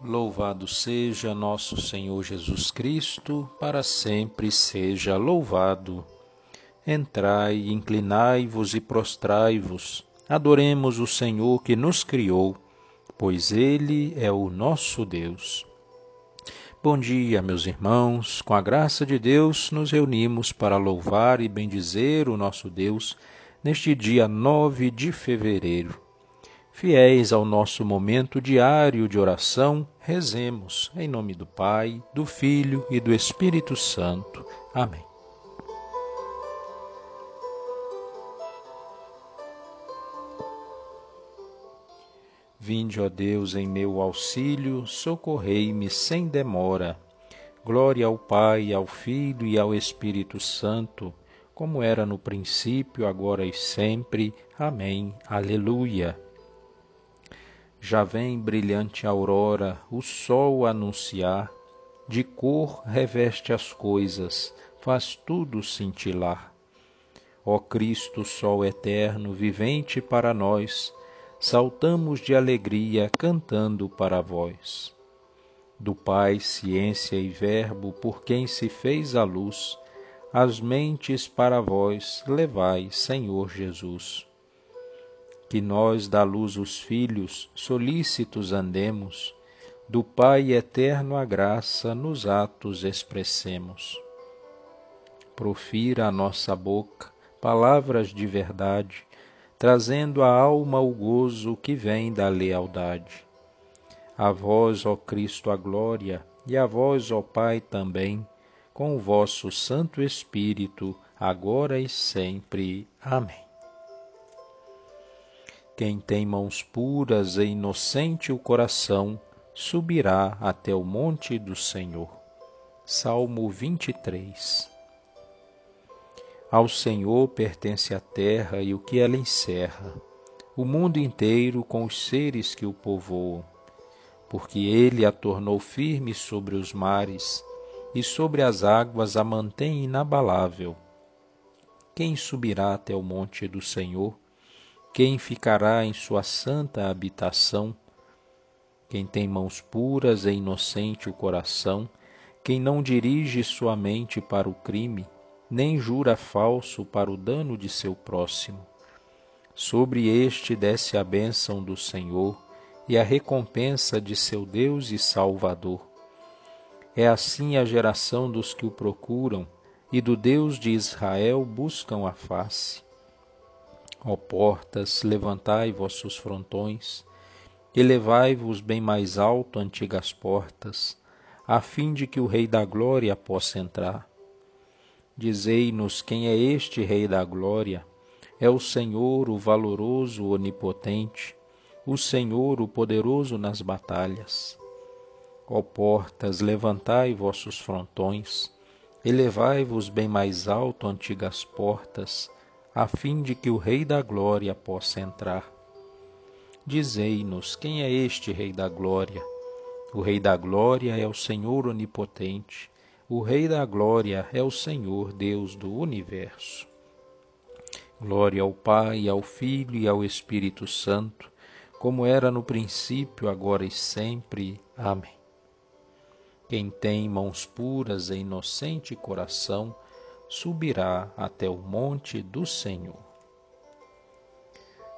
Louvado seja nosso Senhor Jesus Cristo, para sempre seja louvado. Entrai, inclinai-vos e prostrai-vos, adoremos o Senhor que nos criou, pois Ele é o nosso Deus. Bom dia, meus irmãos, com a graça de Deus nos reunimos para louvar e bendizer o nosso Deus neste dia 9 de fevereiro Fiéis ao nosso momento diário de oração, rezemos em nome do Pai, do Filho e do Espírito Santo. Amém. Vinde, ó Deus, em meu auxílio, socorrei-me sem demora. Glória ao Pai, ao Filho e ao Espírito Santo, como era no princípio, agora e sempre. Amém. Aleluia. Já vem brilhante aurora, o sol anunciar, de cor reveste as coisas, faz tudo cintilar. Ó Cristo, Sol eterno, vivente para nós, saltamos de alegria cantando para vós. Do Pai, ciência e Verbo, por quem se fez a luz, as mentes para vós levai, Senhor Jesus que nós da luz os filhos solícitos andemos, do Pai eterno a graça nos atos expressemos. Profira a nossa boca palavras de verdade, trazendo à alma o gozo que vem da lealdade. A vós, ó Cristo, a glória, e a vós, ó Pai, também, com o vosso Santo Espírito, agora e sempre. Amém. Quem tem mãos puras e inocente o coração, subirá até o monte do Senhor. Salmo 23 Ao Senhor pertence a terra e o que ela encerra, o mundo inteiro com os seres que o povoam, porque ele a tornou firme sobre os mares e sobre as águas a mantém inabalável. Quem subirá até o monte do Senhor? Quem ficará em sua santa habitação? Quem tem mãos puras e inocente o coração, quem não dirige sua mente para o crime, nem jura falso para o dano de seu próximo. Sobre este desce a bênção do Senhor e a recompensa de seu Deus e Salvador. É assim a geração dos que o procuram e do Deus de Israel buscam a face. Ó portas, levantai vossos frontões, elevai-vos bem mais alto, antigas portas, a fim de que o Rei da Glória possa entrar. Dizei-nos quem é este Rei da Glória. É o Senhor, o valoroso, o onipotente, o Senhor, o poderoso nas batalhas. Ó portas, levantai vossos frontões, elevai-vos bem mais alto, antigas portas, a fim de que o Rei da Glória possa entrar. Dizei-nos quem é este Rei da Glória. O Rei da Glória é o Senhor Onipotente. O Rei da Glória é o Senhor Deus do Universo. Glória ao Pai, ao Filho e ao Espírito Santo, como era no princípio, agora e sempre. Amém. Quem tem mãos puras e inocente coração, subirá até o monte do Senhor.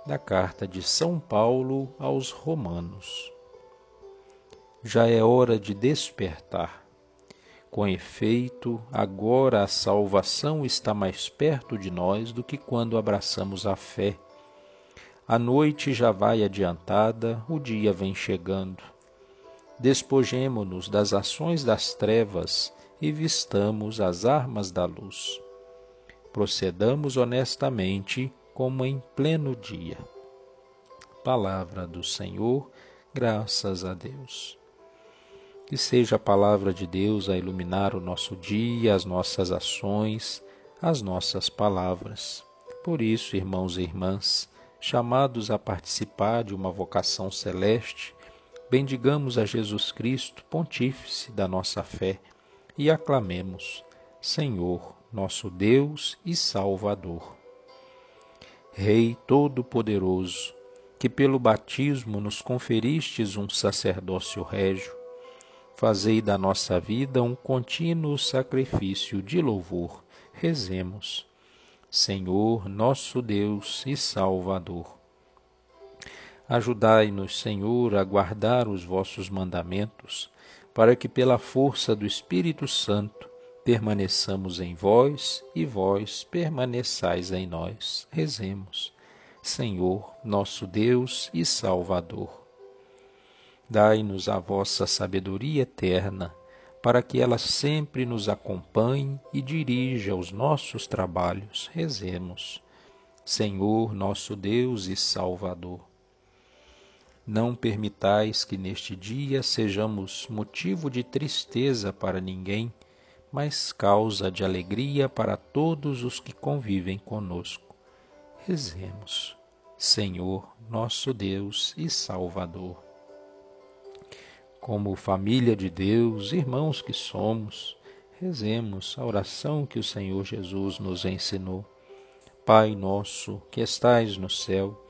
Da carta de São Paulo aos Romanos. Já é hora de despertar. Com efeito, agora a salvação está mais perto de nós do que quando abraçamos a fé. A noite já vai adiantada, o dia vem chegando. Despojemo-nos das ações das trevas e vistamos as armas da luz. Procedamos honestamente como em pleno dia. Palavra do Senhor, graças a Deus. Que seja a palavra de Deus a iluminar o nosso dia, as nossas ações, as nossas palavras. Por isso, irmãos e irmãs, chamados a participar de uma vocação celeste, bendigamos a Jesus Cristo, Pontífice da nossa fé e aclamemos: Senhor, nosso Deus e Salvador. Rei Todo-Poderoso, que pelo batismo nos conferistes um sacerdócio régio, fazei da nossa vida um contínuo sacrifício de louvor. Rezemos. Senhor, nosso Deus e Salvador. Ajudai-nos, Senhor, a guardar os vossos mandamentos, para que pela força do Espírito Santo permaneçamos em vós e vós permaneçais em nós. Rezemos. Senhor, nosso Deus e Salvador. Dai-nos a vossa sabedoria eterna, para que ela sempre nos acompanhe e dirija os nossos trabalhos. Rezemos. Senhor, nosso Deus e Salvador. Não permitais que neste dia sejamos motivo de tristeza para ninguém, mas causa de alegria para todos os que convivem conosco Rezemos, Senhor, nosso Deus e Salvador. Como família de Deus, irmãos que somos, rezemos a oração que o Senhor Jesus nos ensinou. Pai nosso, que estais no céu,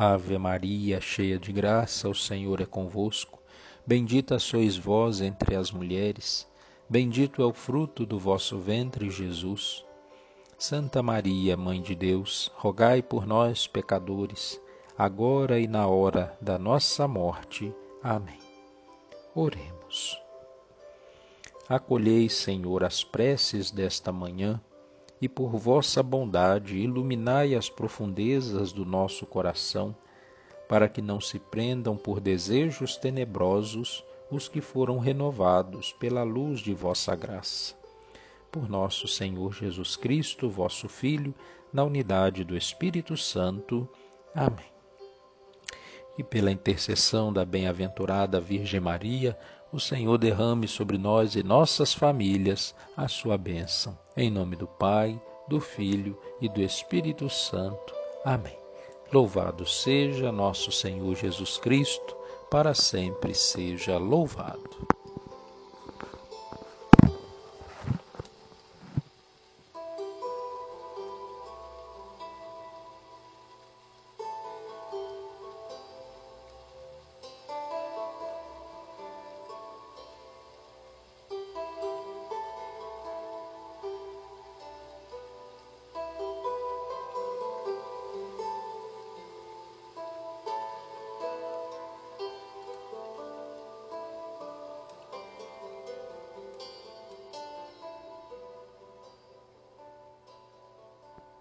Ave Maria, cheia de graça, o Senhor é convosco. Bendita sois vós entre as mulheres, bendito é o fruto do vosso ventre, Jesus. Santa Maria, Mãe de Deus, rogai por nós, pecadores, agora e na hora da nossa morte. Amém. Oremos. Acolhei, Senhor, as preces desta manhã e por vossa bondade iluminai as profundezas do nosso coração, para que não se prendam por desejos tenebrosos os que foram renovados pela luz de vossa graça por nosso Senhor Jesus Cristo, vosso Filho, na unidade do Espírito Santo. Amém. E pela intercessão da bem-aventurada Virgem Maria, o Senhor derrame sobre nós e nossas famílias a sua bênção. Em nome do Pai, do Filho e do Espírito Santo. Amém. Louvado seja nosso Senhor Jesus Cristo, para sempre seja louvado.